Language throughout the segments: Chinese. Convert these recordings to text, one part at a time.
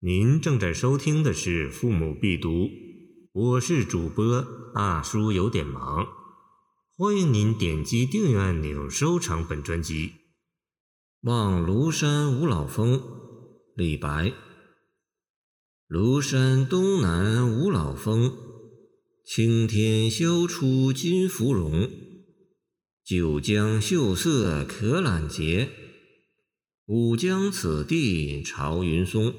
您正在收听的是《父母必读》，我是主播大叔，有点忙。欢迎您点击订阅按钮，收藏本专辑。《望庐山五老峰》李白。庐山东南五老峰，青天修出金芙蓉。九江秀色可揽结，五江此地朝云松。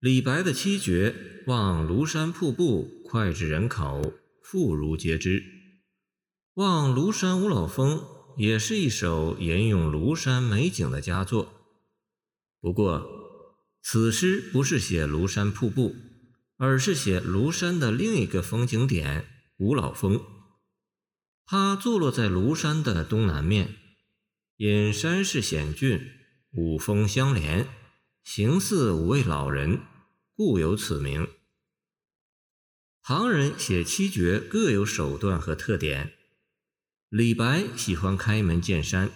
李白的七绝《望庐山瀑布》脍炙人口，妇孺皆知。《望庐山五老峰》也是一首吟咏庐山美景的佳作。不过，此诗不是写庐山瀑布，而是写庐山的另一个风景点——五老峰。它坐落在庐山的东南面，因山势险峻，五峰相连，形似五位老人。故有此名。唐人写七绝各有手段和特点。李白喜欢开门见山，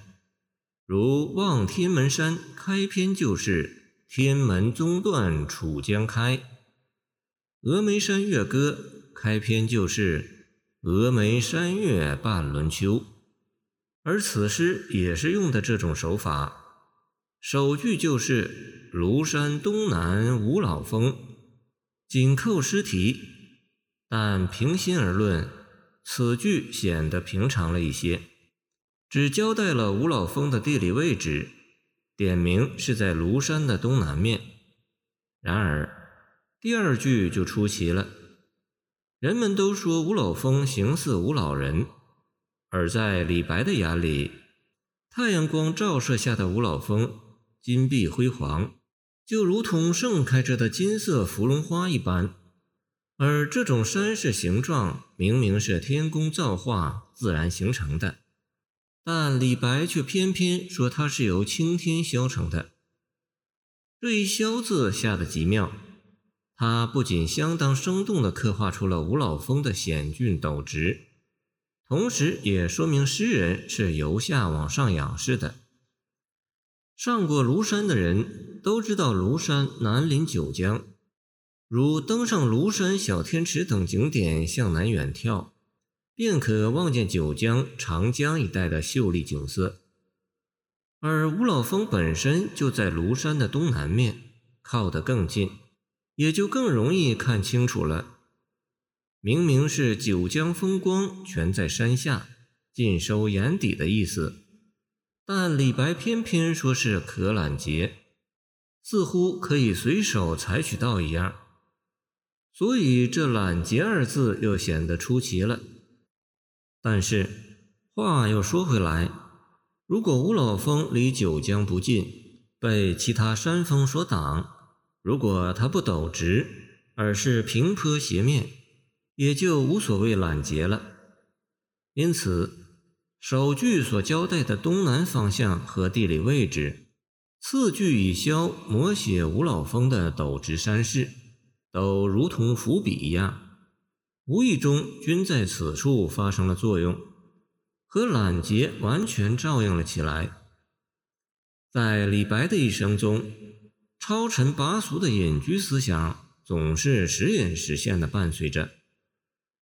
如《望天门山》开篇就是“天门中断楚江开”，《峨眉山月歌》开篇就是“峨眉山月半轮秋”，而此诗也是用的这种手法，首句就是。庐山东南五老峰，紧扣诗题，但平心而论，此句显得平常了一些，只交代了五老峰的地理位置，点名是在庐山的东南面。然而，第二句就出奇了，人们都说五老峰形似五老人，而在李白的眼里，太阳光照射下的五老峰金碧辉煌。就如同盛开着的金色芙蓉花一般，而这种山势形状明明是天工造化、自然形成的，但李白却偏偏说它是由青天削成的。这一“削”字下的极妙，它不仅相当生动地刻画出了五老峰的险峻陡直，同时也说明诗人是由下往上仰视的。上过庐山的人都知道，庐山南临九江，如登上庐山小天池等景点向南远眺，便可望见九江、长江一带的秀丽景色。而五老峰本身就在庐山的东南面，靠得更近，也就更容易看清楚了。明明是九江风光全在山下，尽收眼底的意思。但李白偏偏说是可揽结，似乎可以随手采取到一样，所以这“揽结”二字又显得出奇了。但是话又说回来，如果五老峰离九江不近，被其他山峰所挡，如果它不陡直，而是平坡斜面，也就无所谓揽结了。因此。首句所交代的东南方向和地理位置，次句以削摹写五老峰的陡直山势，都如同伏笔一样，无意中均在此处发生了作用，和揽结完全照应了起来。在李白的一生中，超尘拔俗的隐居思想总是时隐时现的伴随着，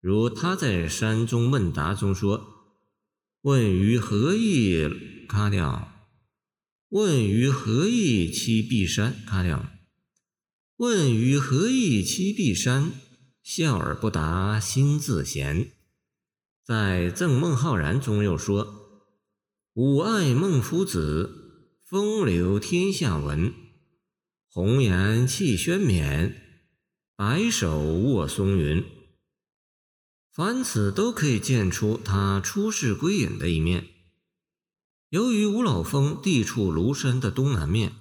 如他在《山中问答》中说。问于何意？卡掉。问于何意？栖碧山？卡掉。问于何意？栖碧山？笑而不答，心自闲。在《赠孟浩然》中又说：“吾爱孟夫子，风流天下闻。红颜弃轩冕，白首卧松云。”凡此都可以见出他出世归隐的一面。由于五老峰地处庐山的东南面，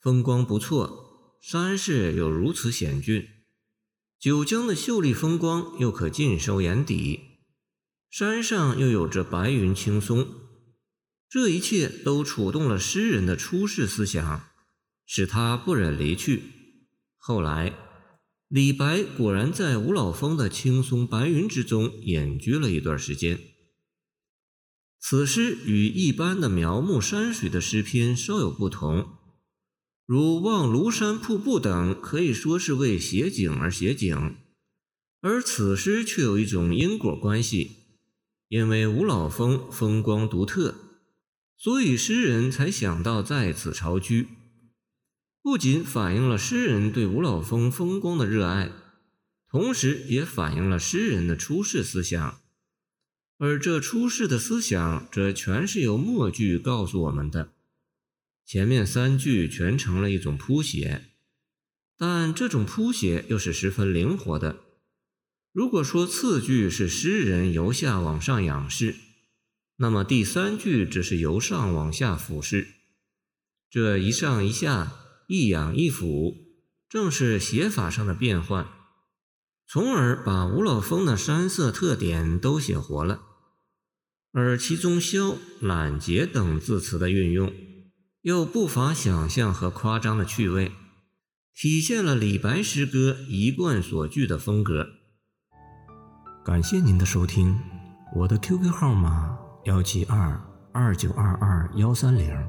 风光不错，山势又如此险峻，九江的秀丽风光又可尽收眼底，山上又有着白云青松，这一切都触动了诗人的出世思想，使他不忍离去。后来。李白果然在五老峰的青松白云之中隐居了一段时间。此诗与一般的描摹山水的诗篇稍有不同，如望庐山瀑布等，可以说是为写景而写景，而此诗却有一种因果关系，因为五老峰风光独特，所以诗人才想到在此巢居。不仅反映了诗人对五老峰风光的热爱，同时也反映了诗人的出世思想。而这出世的思想，则全是由末句告诉我们的。前面三句全成了一种谱写，但这种谱写又是十分灵活的。如果说次句是诗人由下往上仰视，那么第三句只是由上往下俯视。这一上一下，一仰一俯，正是写法上的变换，从而把五老峰的山色特点都写活了。而其中“萧”“懒洁”等字词的运用，又不乏想象和夸张的趣味，体现了李白诗歌一贯所具的风格。感谢您的收听，我的 QQ 号码幺七二二九二二幺三零，